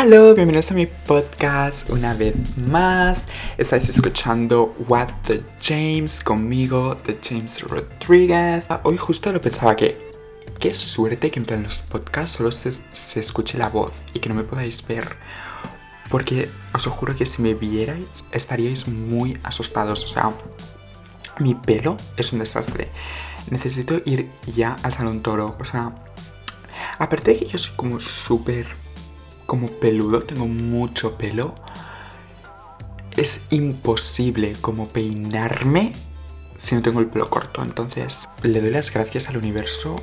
Hola, bienvenidos a mi podcast una vez más. Estáis escuchando What the James conmigo, The James Rodriguez. Hoy justo lo pensaba que qué suerte que en los podcasts solo se, se escuche la voz y que no me podáis ver. Porque os juro que si me vierais estaríais muy asustados. O sea, mi pelo es un desastre. Necesito ir ya al salón toro. O sea, aparte de que yo soy como súper como peludo, tengo mucho pelo. Es imposible como peinarme si no tengo el pelo corto. Entonces, le doy las gracias al universo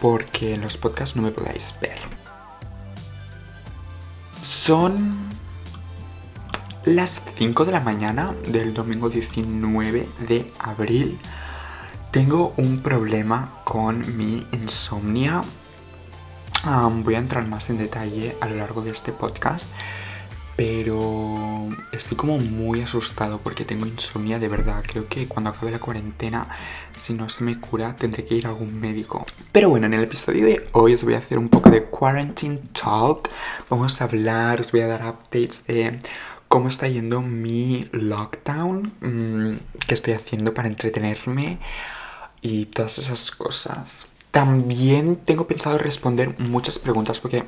porque en los podcasts no me podáis ver. Son las 5 de la mañana del domingo 19 de abril. Tengo un problema con mi insomnia voy a entrar más en detalle a lo largo de este podcast, pero estoy como muy asustado porque tengo insomnia de verdad. Creo que cuando acabe la cuarentena, si no se me cura, tendré que ir a algún médico. Pero bueno, en el episodio de hoy os voy a hacer un poco de quarantine talk. Vamos a hablar, os voy a dar updates de cómo está yendo mi lockdown, mm, qué estoy haciendo para entretenerme y todas esas cosas. También tengo pensado responder muchas preguntas porque...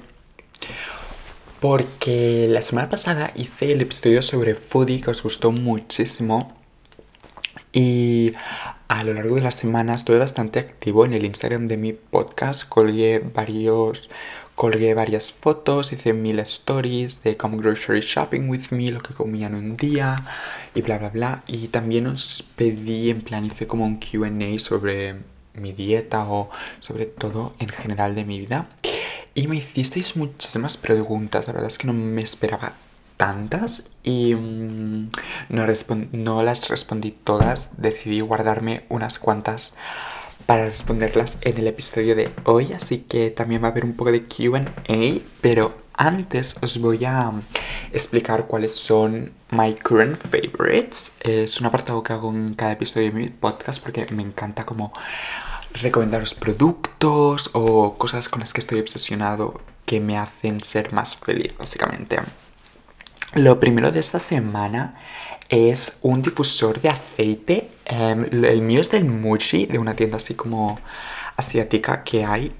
Porque la semana pasada hice el episodio sobre foodie que os gustó muchísimo. Y a lo largo de la semana estuve bastante activo en el Instagram de mi podcast. Colgué varios. Colgué varias fotos, hice mil stories de come grocery shopping with me, lo que comía en un día y bla bla bla. Y también os pedí, en plan, hice como un QA sobre mi dieta o sobre todo en general de mi vida. Y me hicisteis muchísimas preguntas, la verdad es que no me esperaba tantas y mm, no, no las respondí todas, decidí guardarme unas cuantas para responderlas en el episodio de hoy, así que también va a haber un poco de QA, pero antes os voy a explicar cuáles son my current favorites. Es un apartado que hago en cada episodio de mi podcast porque me encanta como recomendaros productos o cosas con las que estoy obsesionado que me hacen ser más feliz, básicamente. Lo primero de esta semana es un difusor de aceite. Em, el mío es del Muji, de una tienda así como asiática que hay.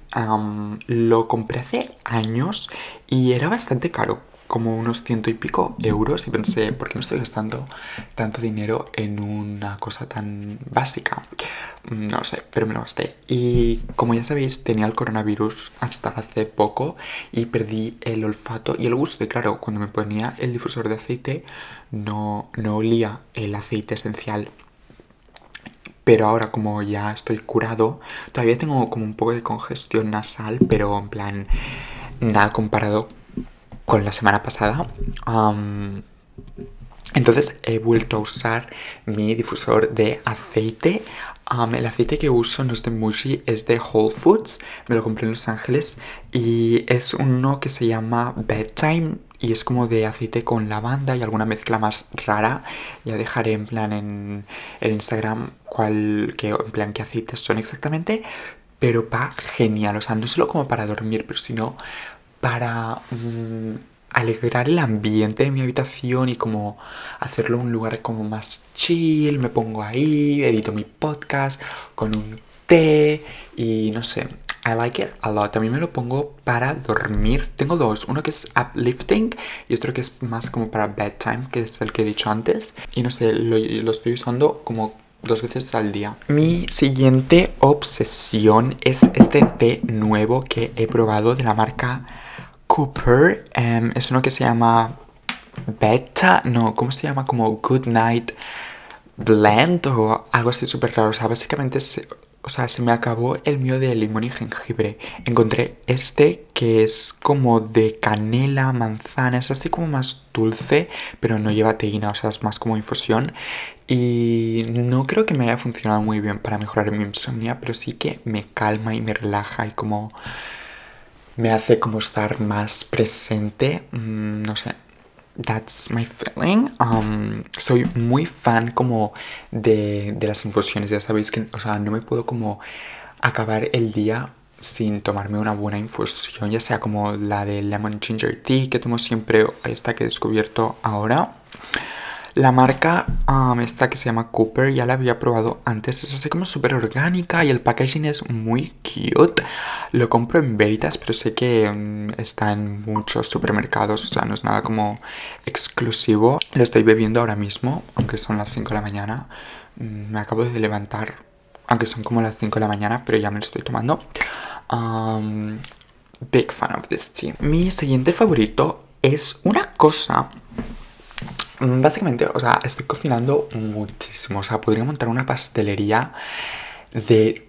lo compré hace años y era bastante caro como unos ciento y pico euros y pensé, ¿por qué me estoy gastando tanto dinero en una cosa tan básica? No sé, pero me lo gasté. Y como ya sabéis, tenía el coronavirus hasta hace poco y perdí el olfato y el gusto. Y claro, cuando me ponía el difusor de aceite, no, no olía el aceite esencial. Pero ahora como ya estoy curado, todavía tengo como un poco de congestión nasal, pero en plan, nada comparado con la semana pasada. entonces he vuelto a usar mi difusor de aceite. el aceite que uso no es de Muji, es de Whole Foods. Me lo compré en Los Ángeles y es uno que se llama Bedtime y es como de aceite con lavanda y alguna mezcla más rara. Ya dejaré en plan en el Instagram cuál, que, en plan qué aceites son exactamente. Pero va genial, o sea, no solo como para dormir, pero sino para mm, alegrar el ambiente de mi habitación y como hacerlo un lugar como más chill. Me pongo ahí, edito mi podcast con un té y no sé. I like it a lot. También me lo pongo para dormir. Tengo dos. Uno que es uplifting y otro que es más como para bedtime, que es el que he dicho antes. Y no sé, lo, lo estoy usando como dos veces al día. Mi siguiente obsesión es este té nuevo que he probado de la marca Cooper em, es uno que se llama Beta, no, ¿cómo se llama? Como Good Night Blend o algo así súper raro. O sea, básicamente, se, o sea, se me acabó el mío de limón y jengibre. Encontré este que es como de canela, manzana, es así como más dulce, pero no lleva teína, o sea, es más como infusión. Y no creo que me haya funcionado muy bien para mejorar mi insomnio, pero sí que me calma y me relaja y como me hace como estar más presente, mm, no sé, that's my feeling. Um, soy muy fan como de, de, las infusiones, ya sabéis que, o sea, no me puedo como acabar el día sin tomarme una buena infusión, ya sea como la de lemon ginger tea que tomo siempre, esta que he descubierto ahora. La marca um, esta que se llama Cooper ya la había probado antes, es así como súper orgánica y el packaging es muy cute. Lo compro en Veritas, pero sé que um, está en muchos supermercados, o sea, no es nada como exclusivo. Lo estoy bebiendo ahora mismo, aunque son las 5 de la mañana. Mm, me acabo de levantar, aunque son como las 5 de la mañana, pero ya me lo estoy tomando. Big fan of this tea. Mi siguiente favorito es una cosa Mm, básicamente, o sea, estoy cocinando muchísimo. O sea, podría montar una pastelería de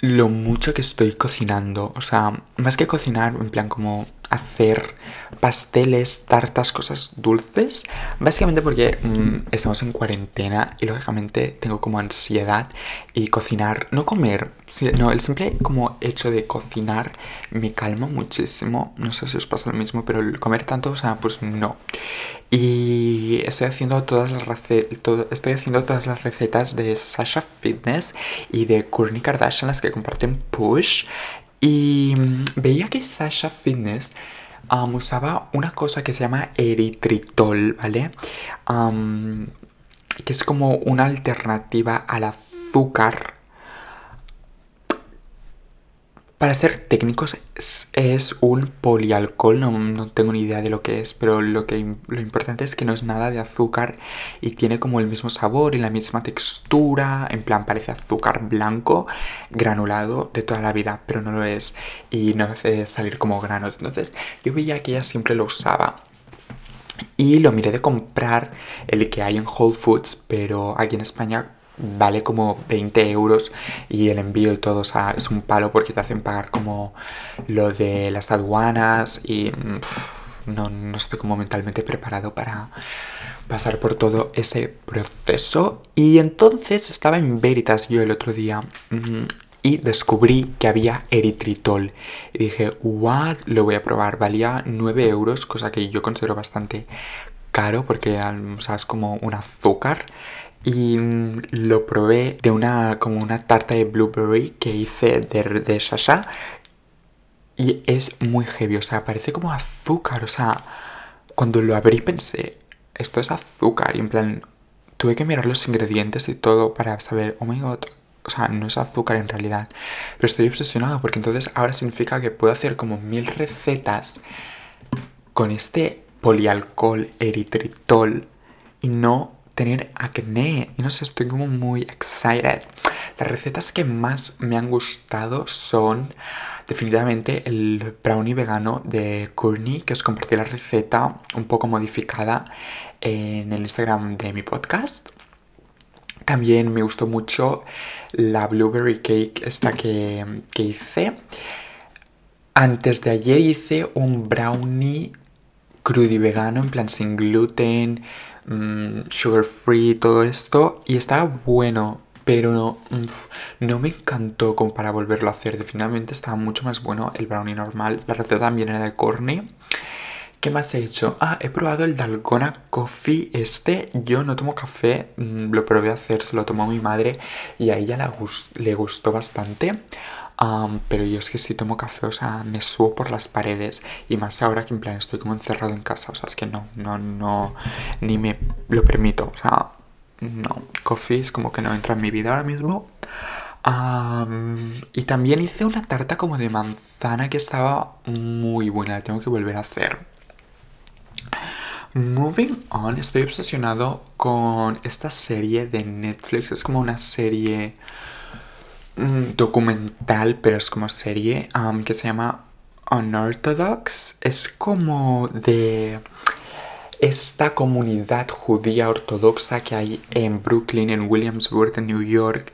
lo mucho que estoy cocinando. O sea, más que cocinar, en plan como hacer pasteles, tartas, cosas dulces. Básicamente porque mm, estamos en cuarentena y lógicamente tengo como ansiedad y cocinar, no comer, no, el simple como hecho de cocinar me calma muchísimo. No sé si os pasa lo mismo, pero el comer tanto, o sea, pues no. Y estoy haciendo todas las recetas, estoy haciendo todas las recetas de Sasha Fitness y de Kourtney Kardashian, las que comparten Push. Y veía que Sasha Fitness usaba una cosa que se llama eritritol, ¿vale? que es como una alternativa al azúcar para ser técnicos es, un polialcohol, no, tengo ni idea de lo que es, pero lo, que, lo importante es que no es nada de azúcar y tiene como el mismo sabor y la misma textura, en plan parece azúcar blanco granulado de toda la vida, pero no lo es y no hace salir como granos. Entonces yo veía que ella siempre lo usaba. Y lo miré de comprar el que hay en Whole Foods, pero aquí en España vale como 20 euros y el envío y todo, o sea, es un palo porque te hacen pagar como lo de las aduanas y no, no estoy como mentalmente preparado para pasar por todo ese proceso. Y entonces estaba en Veritas yo el otro día mm, y descubrí que había eritritol. Y dije, what, lo voy a probar. Valía 9 euros, cosa que yo considero bastante caro porque o sea, es como un azúcar y lo probé de una como una tarta de blueberry que hice de, de y es muy heavy, o sea, parece como azúcar, o sea, cuando lo abrí pensé, esto es azúcar y en plan tuve que mirar los ingredientes y todo para saber, oh my god, o sea, no es azúcar en realidad, pero estoy obsesionado porque entonces ahora significa que puedo hacer como mil recetas con este polialcohol eritritol y no tener acné. Y no sé, estoy como muy excited. Las recetas que más me han gustado son definitivamente el brownie vegano de Courtney, que os compartí la receta un poco modificada en el Instagram de mi podcast. También me gustó mucho la blueberry cake, esta que, que hice. Antes de ayer hice un brownie crudy vegano, en plan sin gluten, Mm, sugar free, todo esto. Y estaba bueno, pero no, mm, no me encantó como para volverlo a hacer. Definitivamente estaba mucho más bueno el brownie normal. La receta también era de corny. ¿Qué más he hecho? Ah, he probado el Dalgona Coffee. Este, yo no tomo café, mm, lo probé a hacer, se lo tomó mi madre y a ella le gustó bastante pero yo es que si tomo café, o sea, me subo por las paredes. Y más ahora que en plan estoy como encerrado en casa. O sea, es que no, no, no, ni me lo permito. O sea, no. Coffee es como que no entra en mi vida ahora mismo. y también hice una tarta como de manzana que estaba muy buena. La tengo que volver a hacer. Moving on, estoy obsesionado con esta serie de Netflix. Es como una serie Mm, documental, pero es como serie, um, que se llama Unorthodox. Es como de esta comunidad judía ortodoxa que hay en Brooklyn, en Williamsburg, en New York.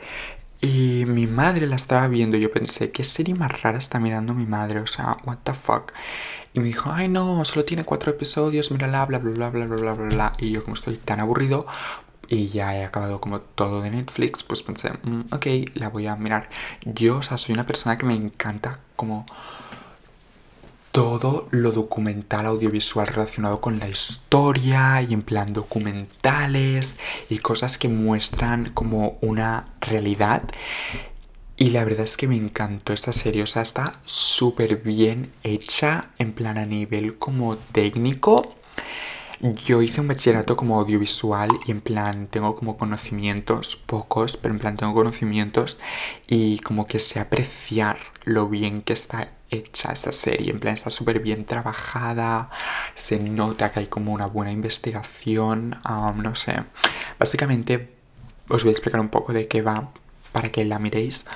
Y mi madre la estaba viendo. Yo pensé, ¿qué serie más rara está mirando mi madre? O sea, what the fuck. Y me dijo, ay no, solo tiene cuatro episodios, mírala, bla, bla, bla, bla, bla, bla, bla. Y yo como estoy tan aburrido, y ya he acabado como todo de Netflix, pues pensé, mm, ok, la voy a mirar. Yo, o sea, soy una persona que me encanta como todo lo documental audiovisual relacionado con la historia y en plan documentales y cosas que muestran como una realidad. Y la verdad es que me encantó esta serie, o sea, está súper bien hecha, en plan a nivel como técnico. Yo hice un bachillerato como audiovisual y en plan tengo como conocimientos, pocos, pero en plan tengo conocimientos y como que sé apreciar lo bien que está hecha esta serie, en plan está súper bien trabajada, se nota que hay como una buena investigación, no sé, básicamente os voy a explicar un poco de qué va para que la miréis.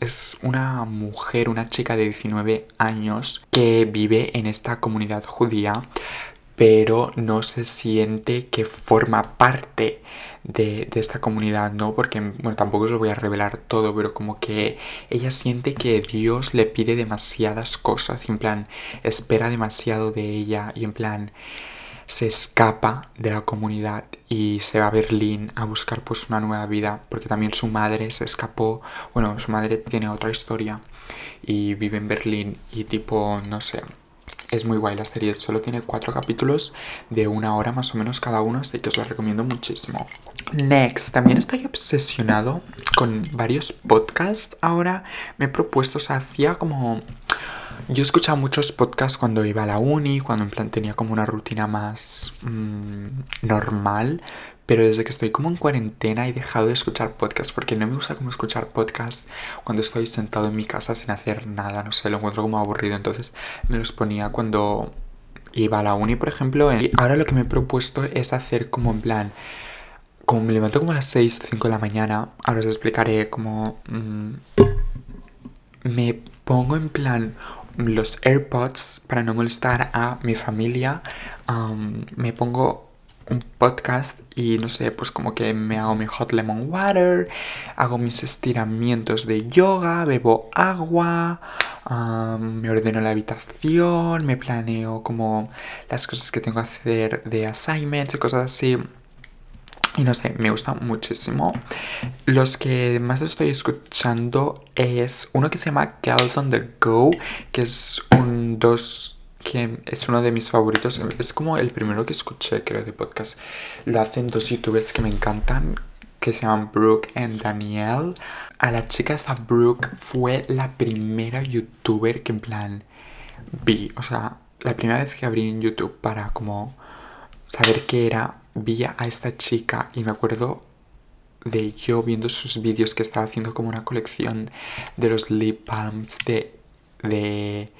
es una mujer, una chica de 19 años que vive en esta comunidad judía pero no se siente que forma parte de, esta comunidad, ¿no? Porque, bueno, tampoco os lo voy a revelar todo, pero como que ella siente que Dios le pide demasiadas cosas, y en plan, espera demasiado de ella, y en plan, se escapa de la comunidad y se va a Berlín a buscar pues una nueva vida, porque también su madre se escapó, bueno, su madre tiene otra historia y vive en Berlín y tipo, no sé, es muy guay la serie, solo tiene cuatro capítulos de una hora más o menos cada uno, así que os la recomiendo muchísimo. Next, también estoy obsesionado con varios podcasts. Ahora me he propuesto, o sea, hacía como... Yo escuchaba muchos podcasts cuando iba a la uni, cuando en plan tenía como una rutina más mm, normal, pero desde que estoy como en cuarentena he dejado de escuchar podcasts porque no me gusta como escuchar podcasts cuando estoy sentado en mi casa sin hacer nada, no sé, lo encuentro como aburrido, entonces me los ponía cuando iba a la uni, por ejemplo. Y ahora lo que me he propuesto es hacer como en plan, como me levanto como a las 6, 5 de la mañana, ahora os explicaré como... Mm, me pongo en plan los AirPods para no molestar a mi familia. me pongo un podcast y no sé, pues como que me hago mi hot lemon water, hago mis estiramientos de yoga, bebo agua, me ordeno la habitación, me planeo como las cosas que tengo que hacer de assignments y cosas así. Y no sé, me gusta muchísimo. Los que más estoy escuchando es uno que se llama Girls on the Go, que es un dos que es uno de mis favoritos. Es como el primero que escuché, creo, de podcast. Lo hacen dos youtubers que me encantan, que se llaman Brooke y Danielle. A la chica esa Brooke fue la primera youtuber que en plan vi. O sea, la primera vez que abrí en YouTube para como saber qué era, vi a esta chica y me acuerdo de yo viendo sus vídeos que estaba haciendo como una colección de los lip balms de, de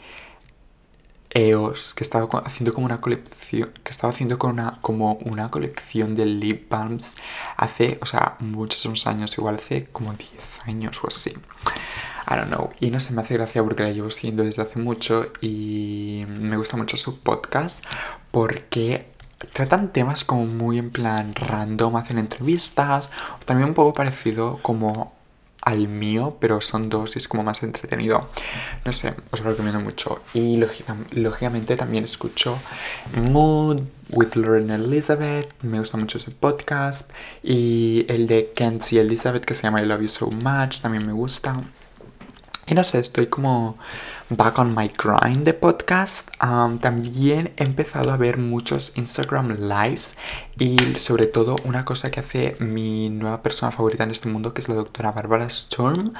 EOS, que estaba haciendo como una colección, que estaba haciendo con una, como una colección de lip balms hace, o sea, muchos años, igual hace como 10 años o así. I don't know. Y no se me hace gracia porque la llevo siguiendo desde hace mucho y me gusta mucho su podcast porque tratan temas como muy en plan random, hacen entrevistas, también un poco parecido como al mío, pero son dos y es como más entretenido. No sé, os lo recomiendo mucho. Y lógicamente también escucho Mood with Lauren Elizabeth, me gusta mucho ese podcast. Y el de Kenzie Elizabeth que se llama I Love You So Much, también me gusta. Y no sé, estoy como back on my grind de podcast. también he empezado a ver muchos Instagram lives y sobre todo una cosa que hace mi nueva persona favorita en este mundo, que es la doctora Barbara Storm.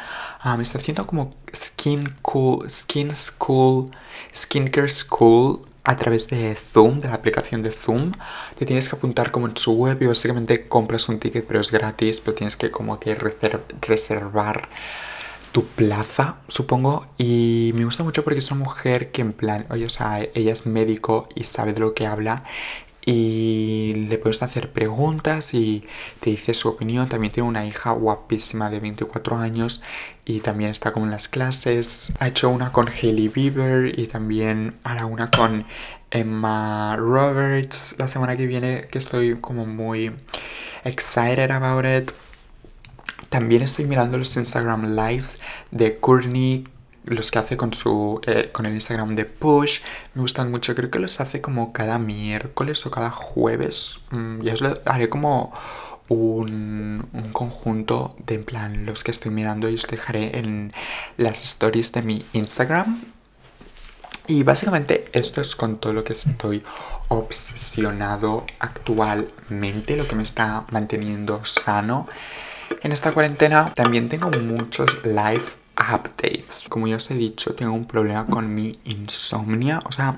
me está haciendo como skin cool, skin school, skincare school a través de Zoom, de la aplicación de Zoom. Te tienes que apuntar como en su web y básicamente compras un ticket, pero es gratis, pero tienes que como que reservar tu plaza, supongo. Y me gusta mucho porque es una mujer que en plan, oye, o sea, ella es médico y sabe de lo que habla. Y le puedes hacer preguntas y te dice su opinión. También tiene una hija guapísima de 24 años y también está como en las clases. Ha hecho una con Hailey Bieber y también hará una con Emma Roberts la semana que viene, que estoy como muy excited about it. También estoy mirando los Instagram Lives de Courtney, los que hace con su eh, con el Instagram de Push. Me gustan mucho, creo que los hace como cada miércoles o cada jueves. Mm, ya os lo haré como un, un, conjunto de en plan los que estoy mirando y os dejaré en las stories de mi Instagram. Y básicamente esto es con todo lo que estoy obsesionado actualmente, lo que me está manteniendo sano en esta cuarentena también tengo muchos live updates. Como ya os he dicho, tengo un problema con mi insomnia. O sea,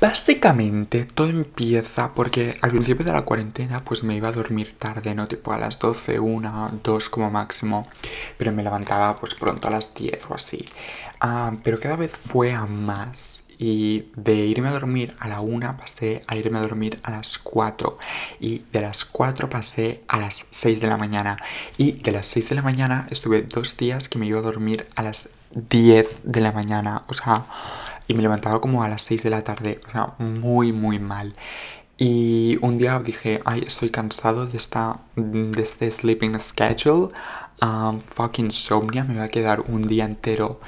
básicamente todo empieza porque al principio de la cuarentena pues me iba a dormir tarde, ¿no? Tipo a las 12, 1, 2 como máximo. Pero me levantaba pues pronto a las 10 o así. Ah, pero cada vez fue a más. Y de irme a dormir a la 1 pasé a irme a dormir a las 4. Y de las 4 pasé a las 6 de la mañana. Y de las 6 de la mañana estuve dos días que me iba a dormir a las 10 de la mañana. O sea, y me levantaba como a las 6 de la tarde. O sea, muy, muy mal. Y un día dije, ay, estoy cansado de, esta, de este sleeping schedule. Um, fucking insomnia, me voy a quedar un día entero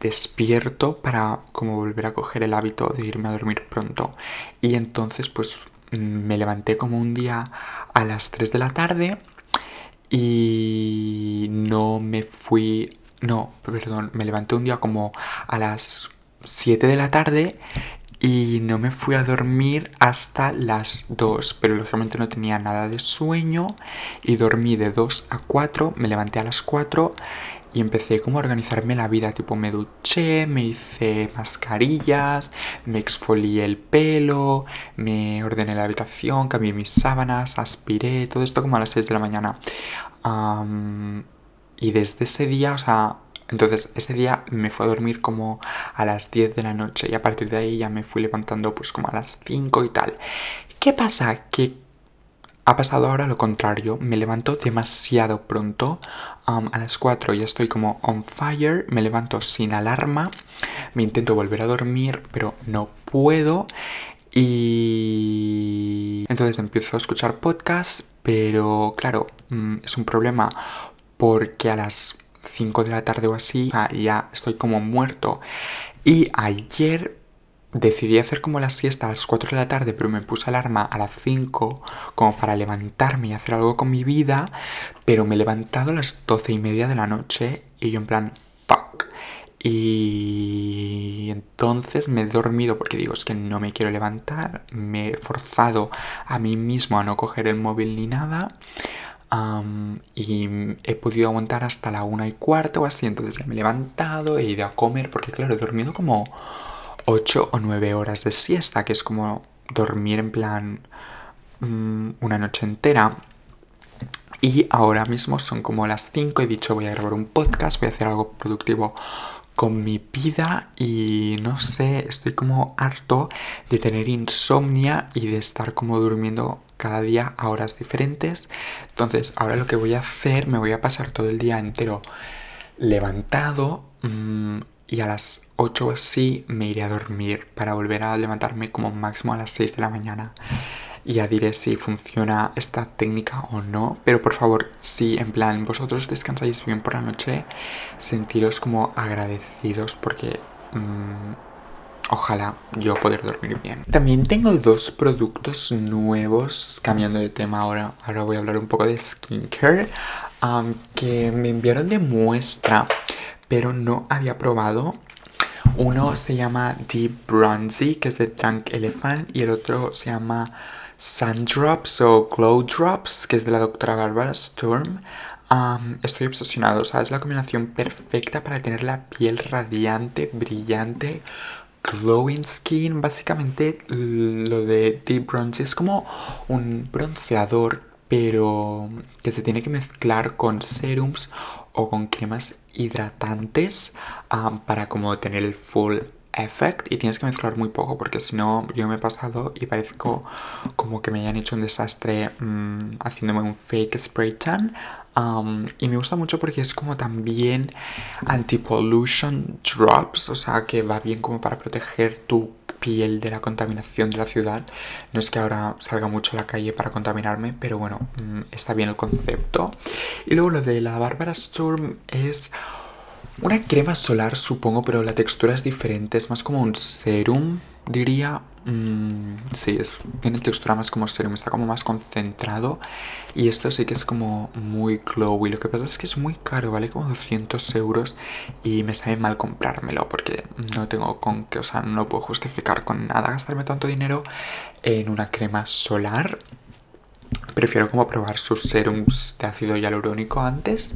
despierto para como volver a coger el hábito de irme a dormir pronto. Y entonces pues mm, me levanté como un día a las 3 de la tarde y no me fui... No, perdón, me levanté un día como a las 7 de la tarde y no me fui a dormir hasta las 2, pero lógicamente no tenía nada de sueño y dormí de 2 a 4, me levanté a las 4 y empecé como a organizarme la vida, tipo me duché, me hice mascarillas, me exfolié el pelo, me ordené la habitación, cambié mis sábanas, aspiré, todo esto como a las 6 de la mañana. y desde ese día, o sea, entonces ese día me fui a dormir como a las 10 de la noche y a partir de ahí ya me fui levantando pues como a las 5 y tal. ¿Qué pasa? Que ha pasado ahora lo contrario, me levanto demasiado pronto, a las 4 ya estoy como on fire, me levanto sin alarma, me intento volver a dormir, pero no puedo. Y entonces empiezo a escuchar podcasts, pero claro, mm, es un problema porque a las 5 de la tarde o así ya estoy como muerto. Y ayer Decidí hacer como la siesta a las 4 de la tarde, pero me puse alarma a las 5 como para levantarme y hacer algo con mi vida, pero me he levantado a las 12 y media de la noche y yo en plan, fuck. Y entonces me he dormido porque digo, es que no me quiero levantar, me he forzado a mí mismo a no coger el móvil ni nada. y he podido aguantar hasta la una y cuarto o así, entonces ya me he levantado, he ido a comer, porque claro, he dormido como 8 o 9 horas de siesta, que es como dormir en plan mm, una noche entera. Y ahora mismo son como las 5, he dicho voy a grabar un podcast, voy a hacer algo productivo con mi vida y no sé, estoy como harto de tener insomnia y de estar como durmiendo cada día a horas diferentes. Entonces ahora lo que voy a hacer, me voy a pasar todo el día entero levantado, mm, y a las 8 así me iré a dormir para volver a levantarme como máximo a las 6 de la mañana. Y ya diré si funciona esta técnica o no. Pero por favor, si en plan vosotros descansáis bien por la noche, sentiros como agradecidos porque mm, ojalá yo poder dormir bien. También tengo dos productos nuevos, cambiando de tema ahora. Ahora voy a hablar un poco de skincare, que me enviaron de muestra pero no había probado. Uno se llama Deep Bronzy, que es de Drunk Elephant, y el otro se llama Sun Drops o Glow Drops, que es de la doctora Barbara Sturm. estoy obsesionado, o sea, es la combinación perfecta para tener la piel radiante, brillante, glowing skin. Básicamente lo de Deep Bronzy es como un bronceador, pero que se tiene que mezclar con serums o con cremas hidratantes para como tener el full effect. Y tienes que mezclar muy poco porque si no yo me he pasado y parezco como que me hayan hecho un desastre mm, haciéndome un fake spray tan y me gusta mucho porque es como también anti-pollution drops, o sea que va bien como para proteger tu piel de la contaminación de la ciudad. No es que ahora salga mucho a la calle para contaminarme, pero bueno, mm, está bien el concepto. Y luego lo de la Barbara Sturm es una crema solar, supongo, pero la textura es diferente. Es más como un serum, diría. Mm, sí, es, tiene textura más como serum, está como más concentrado. Y esto sí que es como muy glowy. Lo que pasa es que es muy caro, vale como 200 euros. Y me sabe mal comprármelo porque no tengo con qué, o sea, no puedo justificar con nada gastarme tanto dinero en una crema solar. prefiero como probar sus serums de ácido hialurónico antes.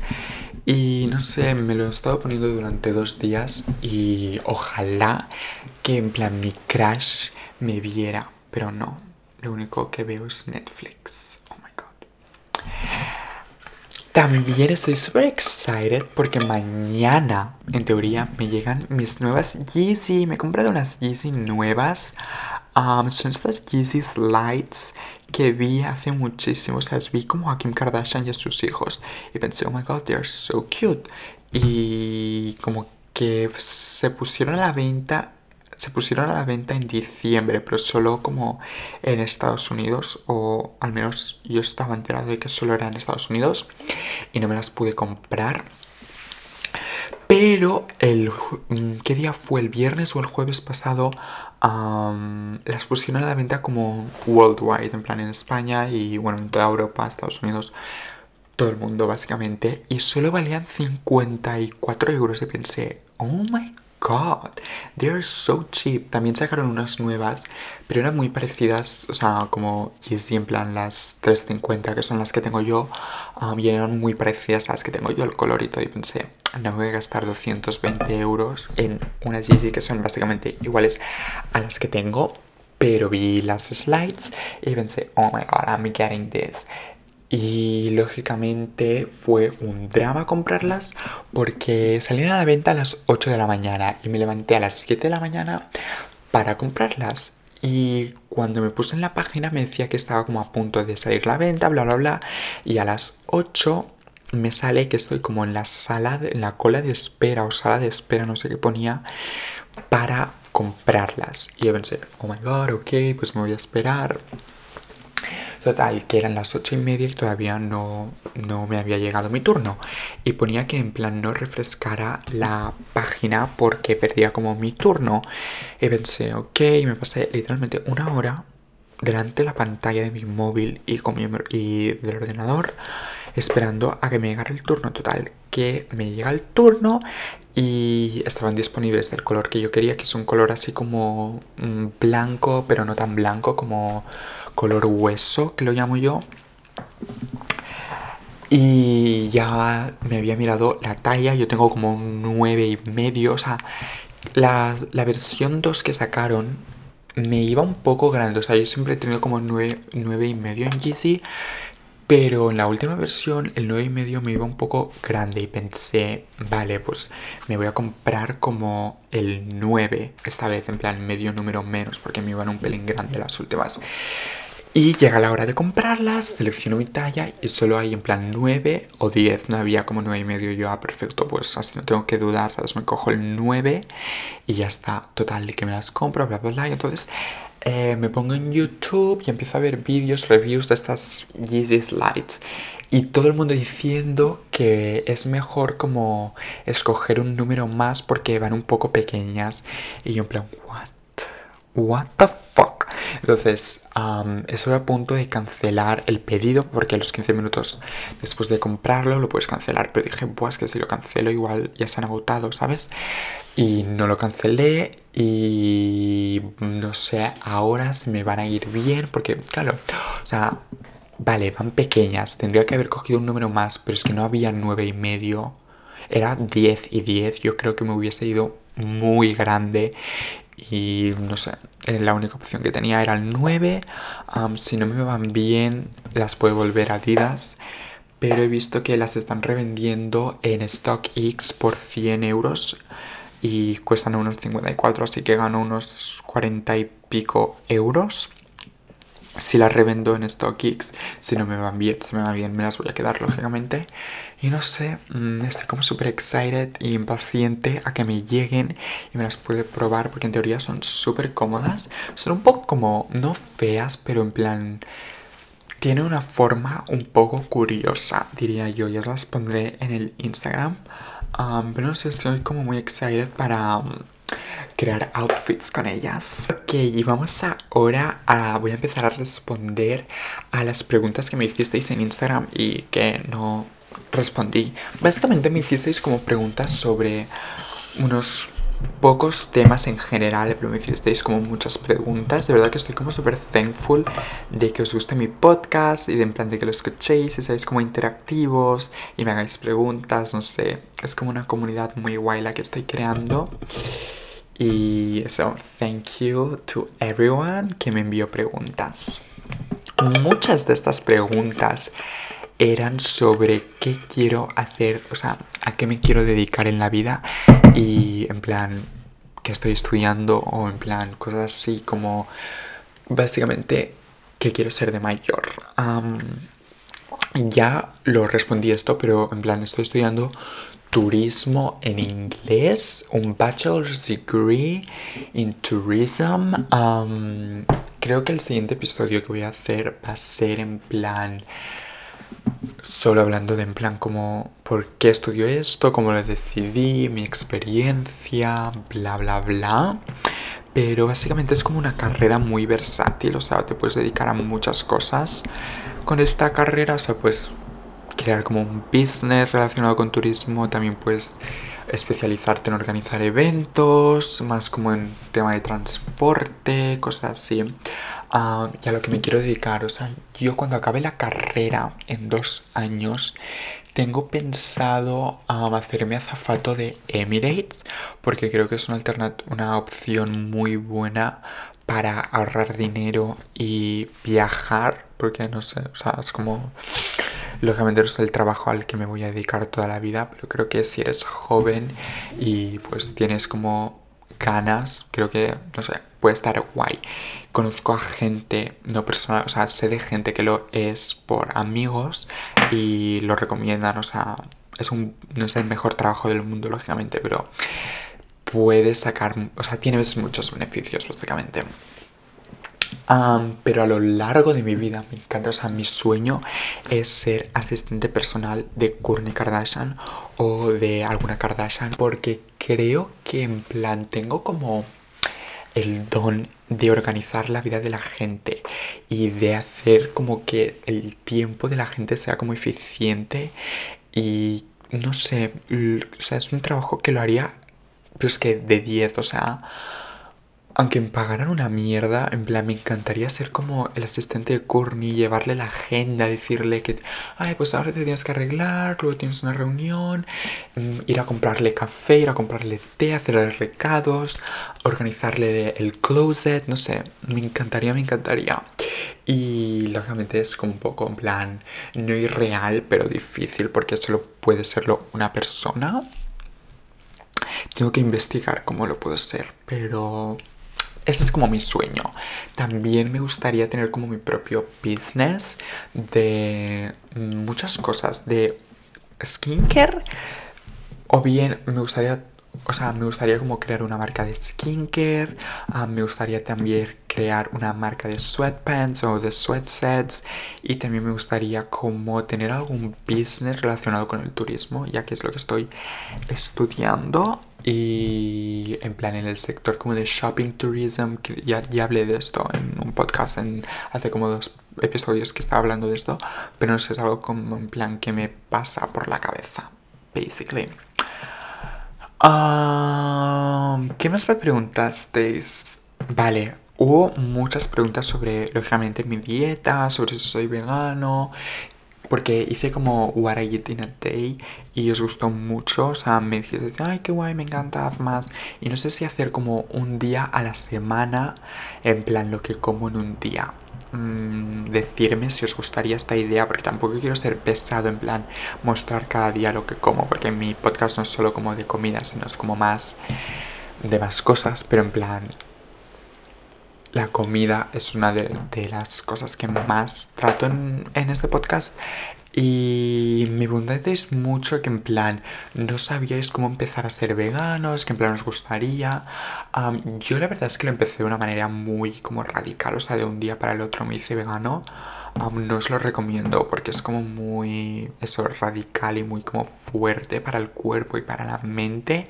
Y no sé, me lo he estado poniendo durante dos días y ojalá que en plan mi crash me viera, pero no, lo único que veo es Netflix. Oh my god. También estoy súper excited porque mañana, en teoría, me llegan mis nuevas Yeezy. Me he comprado unas Yeezy nuevas. Um, son estas Yeezy Slides que vi hace muchísimo. O sea, vi como a Kim Kardashian y a sus hijos. Y pensé, oh my god, they're so cute. Y como que se pusieron a la venta se pusieron a la venta en diciembre, pero solo como en Estados Unidos, o al menos yo estaba enterado de que solo era en Estados Unidos y no me las pude comprar. Pero el mm, ¿qué día fue? El viernes o el jueves pasado las pusieron a la venta como worldwide, en plan en España y bueno, en toda Europa, Estados Unidos, todo el mundo básicamente, y solo valían 54 euros y pensé, oh my god, they're so cheap. También sacaron unas nuevas, pero eran muy parecidas, o sea, como Yeezy en plan las 350, que son las que tengo yo, um, y eran muy parecidas a las que tengo yo, el colorito, y pensé, no me voy a gastar 220 euros en unas Yeezy que son básicamente iguales a las que tengo, pero vi las slides y pensé, oh my god, I'm getting this. Y lógicamente fue un drama comprarlas porque salían a la venta a las 8 de la mañana y me levanté a las 7 de la mañana para comprarlas. Y cuando me puse en la página me decía que estaba como a punto de salir la venta, bla, bla, bla. Y a las 8 me sale que estoy como en la sala, en la cola de espera o sala de espera, no sé qué ponía, para comprarlas. Y yo pensé, oh my god, ok, pues me voy a esperar. Total, que eran las ocho y media y todavía no, no me había llegado mi turno. Y ponía que en plan no refrescara la página porque perdía como mi turno. Y pensé, ok, me pasé literalmente una hora delante de la pantalla de mi móvil y, con y del ordenador esperando a que me llegara el turno total. Que me llega el turno y estaban disponibles el color que yo quería, que es un color así como mm, blanco, pero no tan blanco como color hueso, que lo llamo yo. Y ya me había mirado la talla, yo tengo como un 9 y medio, o sea, la, la versión 2 que sacaron me iba un poco grande, o sea, yo siempre he tenido como 9, 9 y medio en GC, pero en la última versión el 9 y medio me iba un poco grande y pensé, vale, pues me voy a comprar como el 9, esta vez en plan medio número menos, porque me iban un pelín grande las últimas. Y llega la hora de comprarlas, selecciono mi talla y solo hay en plan 9 o 10, no había como 9 y medio yo, ah, perfecto, pues así no tengo que dudar, ¿sabes? Me cojo el 9 y ya está, total, que me las compro, bla, bla, bla, y entonces eh, me pongo en YouTube y empiezo a ver vídeos, reviews de estas Yeezy Slides. Y todo el mundo diciendo que es mejor como escoger un número más porque van un poco pequeñas. Y yo en plan, what? What the fuck? Entonces, estoy a punto de cancelar el pedido porque a los 15 minutos después de comprarlo lo puedes cancelar. Pero dije, pues que si lo cancelo igual ya se han agotado, ¿sabes? Y no lo cancelé y no sé, ahora se me van a ir bien porque, claro, o sea, vale, van pequeñas. Tendría que haber cogido un número más, pero es que no había nueve y medio. Era 10 y 10. Yo creo que me hubiese ido muy grande y no sé, eh, la única opción que tenía era el 9. si no me van bien, las puedo volver a Adidas. Pero he visto que las están revendiendo en StockX por 100 euros y cuestan unos 54, así que gano unos 40 y pico euros. Si las revendo en StockX, si no me van bien, si me va bien, me las voy a quedar lógicamente. Y no sé, mm, estoy como súper excited y impaciente a que me lleguen y me las pueda probar porque en teoría son súper cómodas. Son un poco como, no feas, pero en plan... Tiene una forma un poco curiosa, diría yo. Ya las pondré en el Instagram. pero no sé, estoy como muy excited para mm, crear outfits con ellas. Ok, y vamos ahora a... Voy a empezar a responder a las preguntas que me hicisteis en Instagram y que no respondí. Básicamente me hicisteis como preguntas sobre unos pocos temas en general, pero me hicisteis como muchas preguntas. De verdad que estoy como súper thankful de que os guste mi podcast y de en plan de que lo escuchéis y seáis como interactivos y me hagáis preguntas, no sé. Es como una comunidad muy guay la que estoy creando. Y eso, thank you to everyone que me envió preguntas. Muchas de estas preguntas eran sobre qué quiero hacer, o sea, a qué me quiero dedicar en la vida y en plan qué estoy estudiando o en plan cosas así como básicamente qué quiero ser de mayor. ya lo respondí esto, pero en plan estoy estudiando turismo en inglés, un bachelor's degree in tourism. creo que el siguiente episodio que voy a hacer va a ser en plan solo hablando de en plan como por qué estudio esto, cómo lo decidí, mi experiencia, bla bla bla. Pero básicamente es como una carrera muy versátil, o sea, te puedes dedicar a muchas cosas con esta carrera, o sea, puedes crear como un business relacionado con turismo, también puedes especializarte en organizar eventos, más como en tema de transporte, cosas así. Ah, y a lo que me quiero dedicar. O sea, yo cuando acabe la carrera en dos años, tengo pensado hacerme azafato de Emirates, porque creo que es una, una opción muy buena para ahorrar dinero y viajar, porque no sé, o sea, es como... Lógicamente es el trabajo al que me voy a dedicar toda la vida, pero creo que si eres joven y pues tienes como ganas, creo que, no sé, puede estar guay. Conozco a gente, no personal, o sea, sé de gente que lo es por amigos y lo recomiendan, o sea, es un, no es el mejor trabajo del mundo, lógicamente, pero puedes sacar, o sea, tienes muchos beneficios, básicamente. pero a lo largo de mi vida me encanta, o sea, mi sueño es ser asistente personal de Kourtney Kardashian o de alguna Kardashian porque creo que en plan tengo como el don de organizar la vida de la gente y de hacer como que el tiempo de la gente sea como eficiente y no sé, o sea, es un trabajo que lo haría, pero es que de 10, o sea, aunque me pagaran una mierda, en plan, me encantaría ser como el asistente de Courtney, llevarle la agenda, decirle que, ay, pues ahora te tienes que arreglar, luego tienes una reunión, mm, ir a comprarle café, ir a comprarle té, hacerle recados, organizarle el closet, no sé, me encantaría, me encantaría. Y lógicamente es como un poco en plan, no irreal, pero difícil, porque solo puede serlo una persona. Tengo que investigar cómo lo puedo ser, pero ese es como mi sueño. También me gustaría tener como mi propio business de muchas cosas, de skincare. O bien me gustaría, o sea, me gustaría como crear una marca de skincare. Ah, me gustaría también crear una marca de sweatpants o de sweatsets. Y también me gustaría como tener algún business relacionado con el turismo, ya que es lo que estoy estudiando. Y en plan en el sector como de shopping tourism, que ya, ya hablé de esto en un podcast en, hace como dos episodios que estaba hablando de esto, pero no sé, es algo como en plan que me pasa por la cabeza, basically. ¿Qué más me preguntasteis? Vale, hubo muchas preguntas sobre, lógicamente, mi dieta, sobre si soy vegano, porque hice como What I Eat in a Day y os gustó mucho. O sea, me dijiste, ay, qué guay, me encanta, más. Y no sé si hacer como un día a la semana, en plan lo que como en un día. Mm, decirme si os gustaría esta idea, porque tampoco quiero ser pesado, en plan mostrar cada día lo que como, porque mi podcast no es solo como de comida, sino es como más de más cosas, pero en plan la comida es una de, las cosas que más trato en, este podcast. Y me preguntáis mucho que en plan no sabíais cómo empezar a ser veganos, que en plan os gustaría. yo la verdad es que lo empecé de una manera muy como radical, o sea, de un día para el otro me hice vegano. no os lo recomiendo porque es como muy eso radical y muy como fuerte para el cuerpo y para la mente.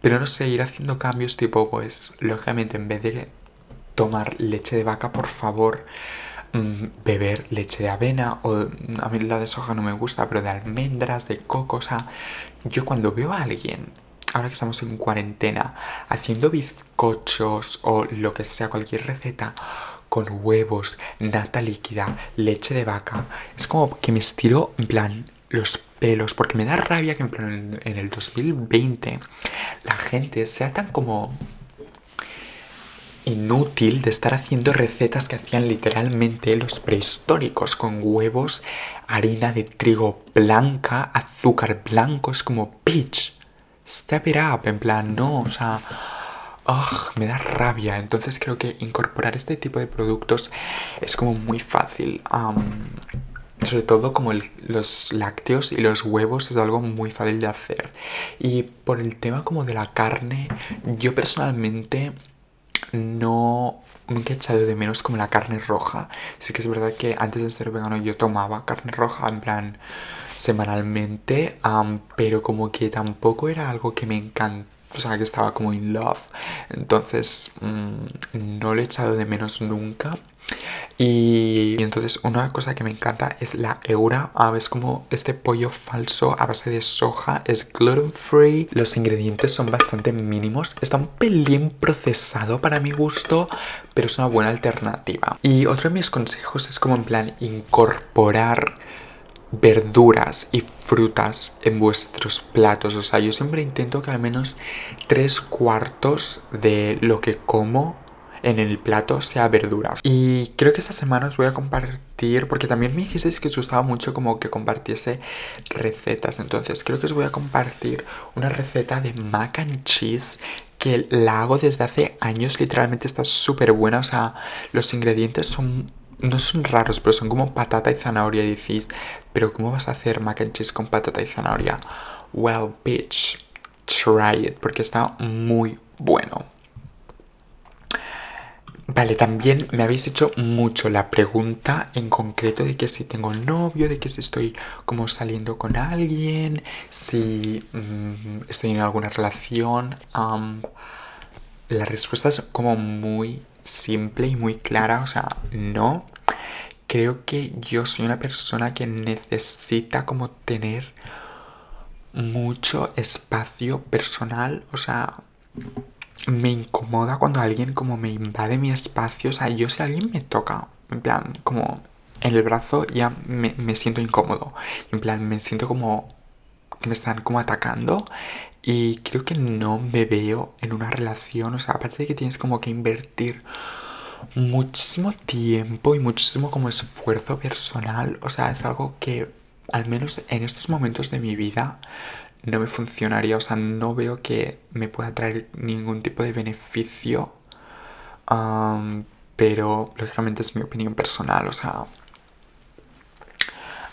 Pero no sé, ir haciendo cambios tipo pues lógicamente en vez de tomar leche de vaca, por favor, mm, beber leche de avena o mm, a mí la de soja no me gusta, pero de almendras, de coco, o sea, yo cuando veo a alguien ahora que estamos en cuarentena, haciendo bizcochos o lo que sea, cualquier receta con huevos, nata líquida, leche de vaca, es como que me estiro en plan los pelos, porque me da rabia que en plan en el 2020 la gente sea tan como inútil de estar haciendo recetas que hacían literalmente los prehistóricos con huevos, harina de trigo blanca, azúcar blanco, es como bitch. Step it up, en plan, no, o sea, me da rabia. Entonces creo que incorporar este tipo de productos es como muy fácil. sobre todo como los lácteos y los huevos es algo muy fácil de hacer. Y por el tema como de la carne, yo personalmente no nunca he echado de menos como la carne roja. Sí que es verdad que antes de ser vegano yo tomaba carne roja en plan semanalmente, pero como que tampoco era algo que me encantaba o sea, que estaba como in love. Entonces, mm, no lo he echado de menos nunca. Y, entonces una cosa que me encanta es la Eura. Ah, es como este pollo falso a base de soja. Es gluten free. Los ingredientes son bastante mínimos. Está un pelín procesado para mi gusto, pero es una buena alternativa. Y otro de mis consejos es como en plan incorporar verduras y frutas en vuestros platos. O sea, yo siempre intento que al menos tres cuartos de lo que como en el plato sea verduras. Y creo que esta semana os voy a compartir, porque también me dijisteis que os gustaba mucho como que compartiese recetas. Entonces creo que os voy a compartir una receta de mac and cheese que la hago desde hace años. Literalmente está súper buena. O sea, los ingredientes son no son raros, pero son como patata y zanahoria. Y decís, pero ¿cómo vas a hacer mac and cheese con patata y zanahoria? Well, bitch, try it, porque está muy bueno. Vale, también me habéis hecho mucho la pregunta en concreto de que si tengo novio, de que si estoy como saliendo con alguien, si mm, estoy en alguna relación. la respuesta es como muy simple y muy clara, o sea, no. Creo que yo soy una persona que necesita como tener mucho espacio personal, o sea, me incomoda cuando alguien como me invade mi espacio, o sea, yo si alguien me toca, en plan, como en el brazo ya me, me siento incómodo, en plan, me siento como que me están como atacando y creo que no me veo en una relación, o sea, aparte de que tienes como que invertir muchísimo tiempo y muchísimo como esfuerzo personal, o sea, es algo que al menos en estos momentos de mi vida no me funcionaría, o sea, no veo que me pueda traer ningún tipo de beneficio, pero lógicamente es mi opinión personal, o sea,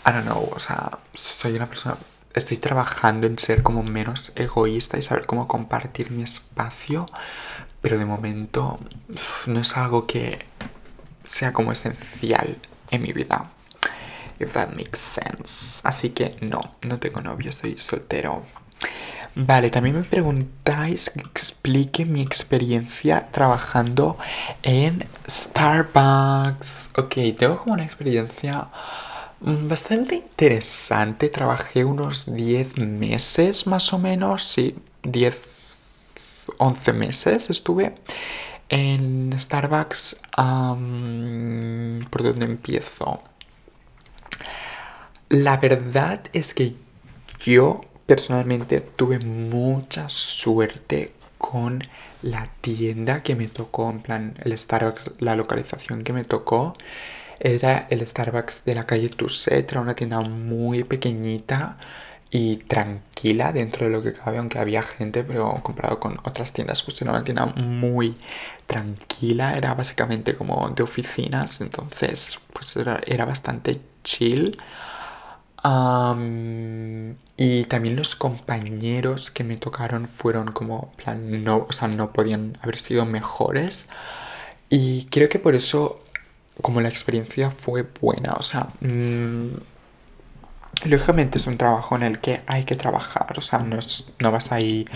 I don't know, o sea, soy una persona estoy trabajando en ser como menos egoísta y saber cómo compartir mi espacio, pero de momento no es algo que sea como esencial en mi vida. If that makes sense. Así que no, no tengo novio, estoy soltero. Vale, también me preguntáis que explique mi experiencia trabajando en Starbucks. Ok, tengo como una experiencia Mm, bastante interesante. Trabajé unos 10 meses más o menos, sí, 10, 11 meses estuve en Starbucks. ¿Por dónde empiezo? La verdad es que yo personalmente tuve mucha suerte con la tienda que me tocó, en plan, el Starbucks, la localización que me tocó. Era el Starbucks de la calle Tusset, era una tienda muy pequeñita y tranquila dentro de lo que cabe, aunque había gente, pero comparado con otras tiendas, pues era una tienda muy tranquila, era básicamente como de oficinas, entonces pues era, bastante chill. Y también los compañeros que me tocaron fueron como, no, o sea, no podían haber sido mejores. Y creo que por eso como la experiencia fue buena, o sea, mm, lógicamente es un trabajo en el que hay que trabajar, o sea, no, no vas a ir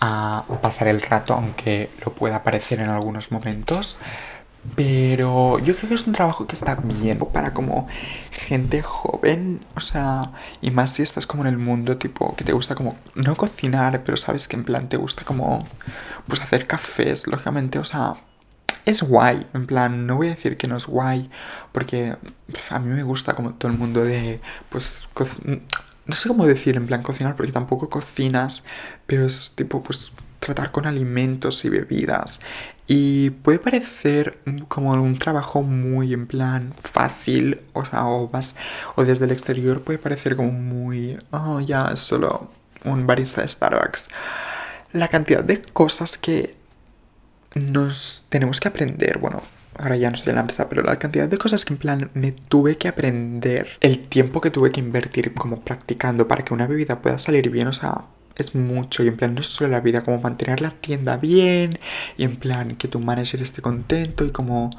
a pasar el rato, aunque lo pueda parecer en algunos momentos, Pero yo creo que es un trabajo que está bien para como gente joven, o sea, y más si estás como en el mundo tipo que te gusta como, no cocinar, pero sabes que en plan te gusta como, pues hacer cafés, lógicamente, o sea, es guay, en plan, no voy a decir que no es guay, porque a mí me gusta como todo el mundo de, pues, no sé cómo decir en plan cocinar, porque tampoco cocinas, pero es tipo, pues, tratar con alimentos y bebidas. Y puede parecer como un trabajo muy en plan fácil, o sea, o o desde el exterior puede parecer como muy, oh, ya solo un barista de Starbucks. La cantidad de cosas que nos tenemos que aprender, bueno, ahora ya no estoy en la empresa, pero la cantidad de cosas que en plan me tuve que aprender, el tiempo que tuve que invertir como practicando para que una bebida pueda salir bien, o sea, es mucho y en plan no es solo la vida, como mantener la tienda bien y en plan que tu manager esté contento y como,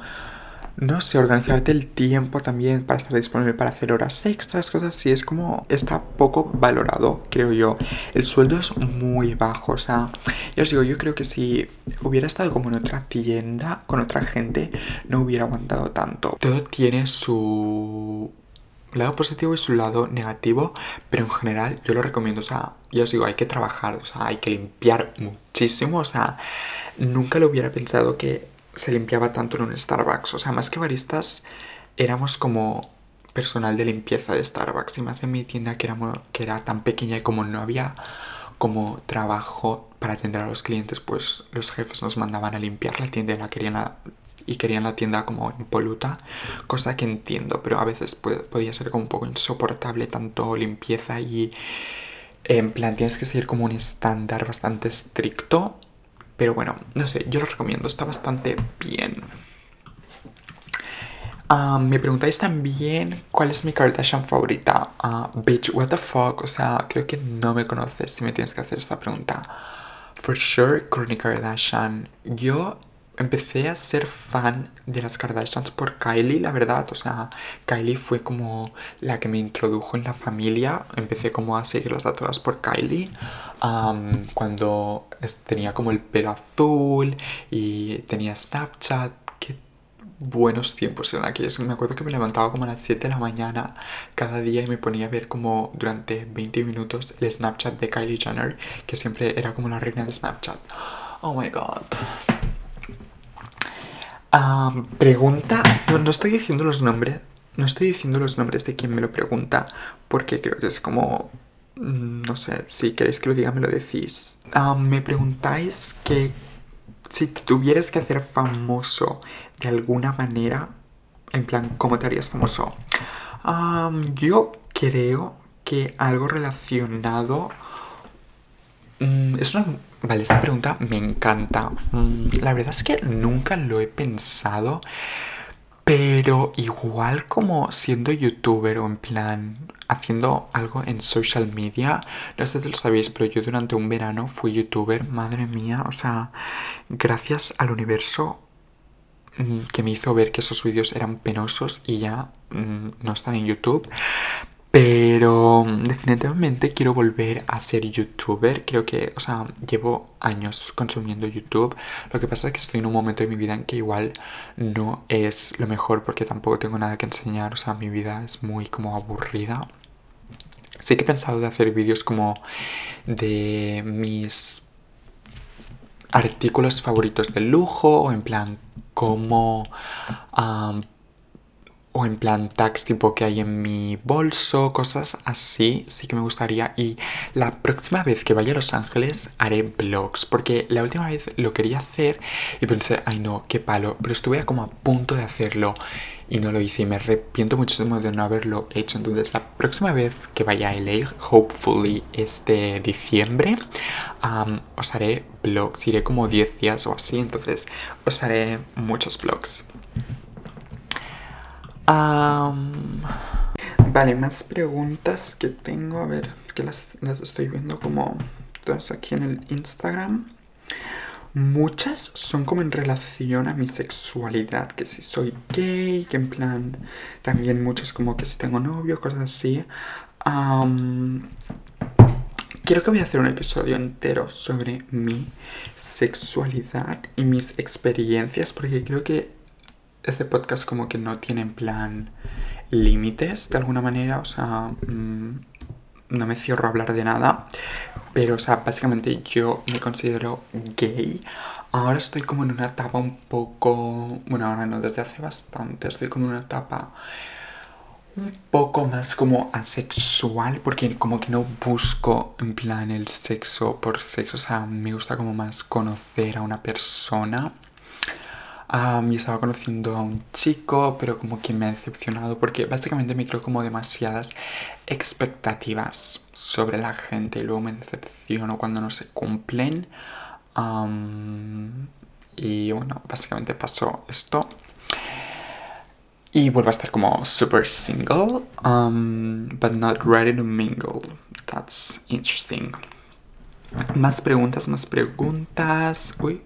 no sé, organizarte el tiempo también para estar disponible para hacer horas extras, cosas así, es como, está poco valorado, creo yo. El sueldo es muy bajo, o sea, ya os digo, yo creo que si hubiera estado como en otra tienda con otra gente, no hubiera aguantado tanto. Todo tiene su lado positivo y su lado negativo, pero en general yo lo recomiendo, o sea, yo os digo, hay que trabajar, o sea, hay que limpiar muchísimo, o sea, nunca lo hubiera pensado que se limpiaba tanto en un Starbucks, o sea, más que baristas, éramos como personal de limpieza de Starbucks y más en mi tienda que era, que era tan pequeña y como no había como trabajo para atender a los clientes, pues los jefes nos mandaban a limpiar la tienda y la querían y querían la tienda como impoluta, cosa que entiendo, pero a veces podía ser como un poco insoportable tanto limpieza y en plan tienes que seguir como un estándar bastante estricto, pero bueno, no sé, yo lo recomiendo, está bastante bien. Ah, me preguntáis también cuál es mi Kardashian favorita. Uh, bitch, what the fuck. O sea, creo que no me conoces si me tienes que hacer esta pregunta. For sure, Kourtney Kardashian. Yo empecé a ser fan de las Kardashians por Kylie, la verdad. O sea, Kylie fue como la que me introdujo en la familia. Empecé como a seguirlos a todas por Kylie. cuando tenía como el pelo azul y tenía Snapchat. Qué buenos tiempos eran aquellos. Me acuerdo que me levantaba como a las 7 de la mañana cada día y me ponía a ver como durante 20 minutos el Snapchat de Kylie Jenner, que siempre era como la reina de Snapchat. Oh my god pregunta. No, no estoy diciendo los nombres. No estoy diciendo los nombres de quien me lo pregunta. Porque creo que es como. Mm, no sé, si queréis que lo diga, me lo decís. me preguntáis que si te tuvieras que hacer famoso de alguna manera, en plan, ¿cómo te harías famoso? yo creo que algo relacionado. Mm, es una Vale, esta pregunta me encanta. Mm, la verdad es que nunca lo he pensado, pero igual como siendo youtuber o en plan haciendo algo en social media, no sé si lo sabéis, pero yo durante un verano fui youtuber, madre mía, o sea, gracias al universo mm, que me hizo ver que esos vídeos eran penosos y ya mm, no están en YouTube. Pero mm, definitivamente quiero volver a ser youtuber. Creo que, o sea, llevo años consumiendo YouTube. Lo que pasa es que estoy en un momento de mi vida en que igual no es lo mejor porque tampoco tengo nada que enseñar. O sea, mi vida es muy como aburrida. Sí que he pensado de hacer vídeos como de mis artículos favoritos de lujo o en plan cómo o en plan tags tipo que hay en mi bolso, cosas así, sí que me gustaría. Y la próxima vez que vaya a Los Ángeles haré vlogs, porque la última vez lo quería hacer y pensé, ay no, qué palo, pero estuve como a punto de hacerlo y no lo hice y me arrepiento muchísimo de no haberlo hecho. Entonces la próxima vez que vaya a LA, hopefully este diciembre, os haré vlogs, iré como 10 días o así, entonces os haré muchos vlogs vale, más preguntas que tengo. A ver, que las, las estoy viendo como todas aquí en el Instagram. Muchas son como en relación a mi sexualidad, que si soy gay, que en plan, también muchas como que si tengo novio, cosas así. Quiero que voy a hacer un episodio entero sobre mi sexualidad y mis experiencias, porque creo que este podcast como que no tiene en plan límites de alguna manera, o sea, mm, no me cierro a hablar de nada, pero o sea, básicamente yo me considero gay. Ahora estoy como en una etapa un poco, bueno, ahora no, desde hace bastante, estoy como en una etapa un poco más como asexual, porque como que no busco en plan el sexo por sexo, o sea, me gusta como más conocer a una persona. Um, y estaba conociendo a un chico, pero como que me ha decepcionado porque básicamente me creo como demasiadas expectativas sobre la gente y luego me decepciono cuando no se cumplen. y bueno, básicamente pasó esto. Y vuelvo a estar como super single, but not ready to mingle. That's interesting. Más preguntas, más preguntas. Uy.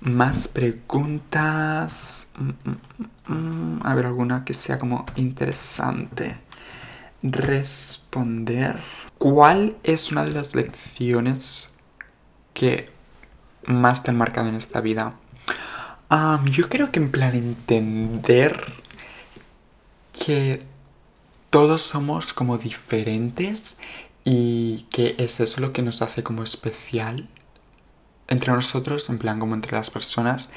Más preguntas. Mm, mm, mm, a ver, alguna que sea como interesante. Responder. ¿Cuál es una de las lecciones que más te han marcado en esta vida? yo creo que en plan entender que todos somos como diferentes y que es eso lo que nos hace como especial entre nosotros, en plan como entre las personas,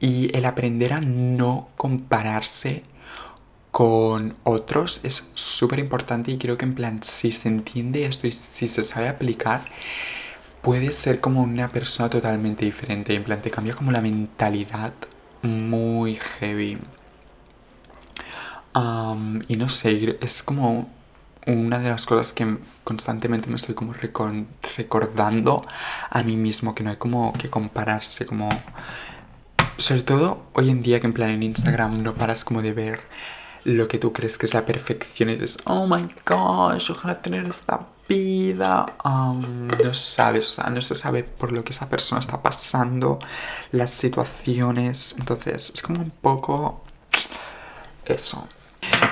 y el aprender a no compararse con otros es súper importante y creo que en plan si se entiende esto y si se sabe aplicar, puedes ser como una persona totalmente diferente. En plan, te cambia como la mentalidad muy heavy. y no sé, es como una de las cosas que constantemente me estoy como recordando a mí mismo, que no hay como que compararse, como... Sobre todo hoy en día que en plan en Instagram no paras como de ver lo que tú crees que es la perfección y dices, oh my gosh, ojalá tener esta vida. no sabes, o sea, no se sabe por lo que esa persona está pasando, las situaciones. Entonces, es como un poco eso.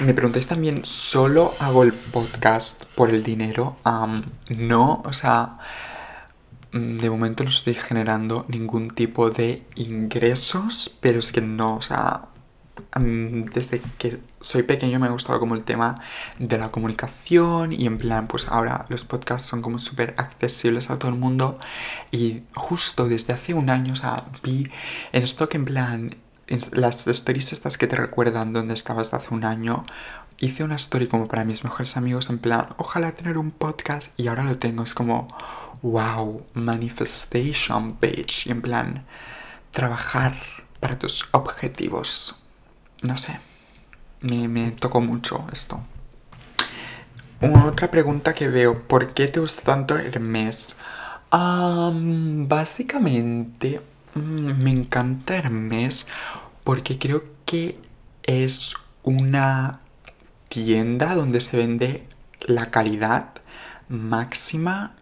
Me preguntáis también, ¿solo hago el podcast por el dinero? no, o sea, de momento no estoy generando ningún tipo de ingresos, pero es que no, o sea, desde que soy pequeño me ha gustado como el tema de la comunicación y en plan pues ahora los podcasts son como súper accesibles a todo el mundo y justo desde hace un año o sea vi en esto que en plan las stories estas que te recuerdan donde estabas hace un año hice una story como para mis mejores amigos en plan ojalá tener un podcast y ahora lo tengo es como wow manifestation bitch y en plan trabajar para tus objetivos no sé, me, tocó mucho esto. Otra pregunta que veo, ¿por qué te gusta tanto Hermes? básicamente, mm, me encanta Hermes porque creo que es una tienda donde se vende la calidad máxima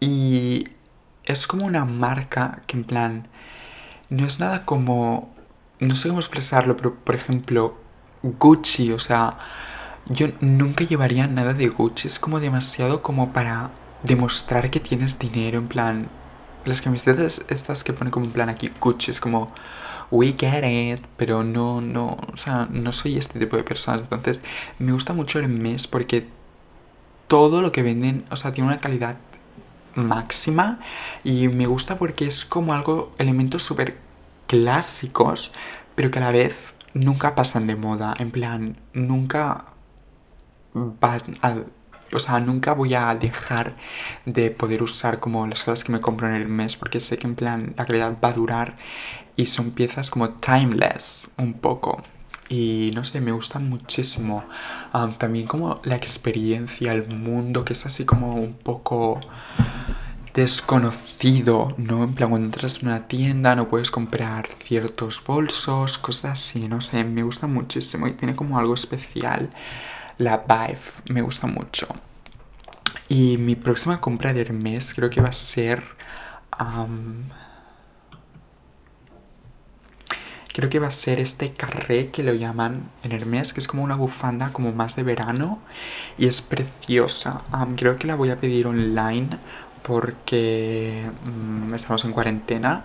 y es como una marca que en plan no es nada como no sé cómo expresarlo, pero por ejemplo, Gucci, o sea, yo nunca llevaría nada de Gucci, es como demasiado como para demostrar que tienes dinero, en plan, las camisetas estas que pone como en plan aquí Gucci, es como, we get it, pero no, no, o sea, no soy este tipo de personas, entonces me gusta mucho el mes porque todo lo que venden, o sea, tiene una calidad máxima y me gusta porque es como algo, elementos súper clásicos, pero que a la vez nunca pasan de moda. En plan, nunca o sea, nunca voy a dejar de poder usar como las cosas que me compro en el mes porque sé que en plan la calidad va a durar y son piezas como timeless un poco y no sé, me gustan muchísimo. Ah, también como la experiencia, el mundo que es así como un poco desconocido, ¿no? En plan, cuando entras en una tienda no puedes comprar ciertos bolsos, cosas así, no sé, me gusta muchísimo y tiene como algo especial. La vibe me gusta mucho. Y mi próxima compra de Hermes creo que va a ser... creo que va a ser este carré que lo llaman en Hermes, que es como una bufanda como más de verano y es preciosa. creo que la voy a pedir online porque mm, estamos en cuarentena,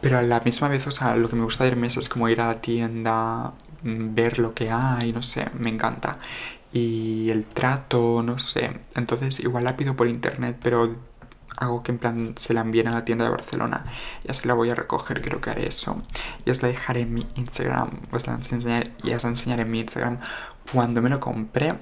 pero a la misma vez, o sea, lo que me gusta de Hermes es como ir a la tienda, mm, ver lo que hay, no sé, me encanta. Y el trato, no sé. Entonces igual la pido por internet, pero hago que en plan se la envíen a la tienda de Barcelona. Ya se la voy a recoger, creo que haré eso. Y os la dejaré en mi Instagram, os la enseñaré, y os la enseñaré en mi Instagram cuando me lo compré.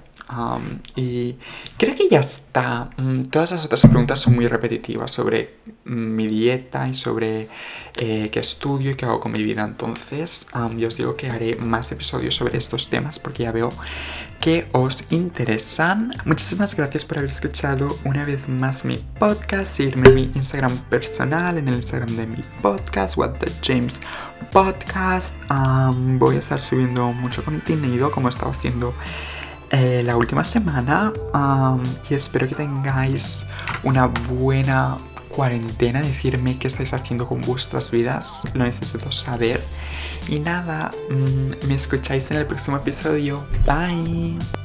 y creo que ya está. Mm, todas las otras preguntas son muy repetitivas sobre mi dieta y sobre eh, qué estudio y qué hago con mi vida. Entonces, yo os digo que haré más episodios sobre estos temas porque ya veo que os interesan. Muchísimas gracias por haber escuchado una vez más mi podcast. Seguirme en mi Instagram personal, en el Instagram de mi podcast, What the James Podcast. voy a estar subiendo mucho contenido como he estado haciendo eh, la última semana. y espero que tengáis una buena cuarentena. Decirme qué estáis haciendo con vuestras vidas. Lo necesito saber. Y nada, mm, me escucháis en el próximo episodio. Bye.